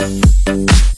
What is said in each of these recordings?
Thank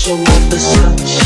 show up as.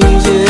changes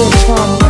it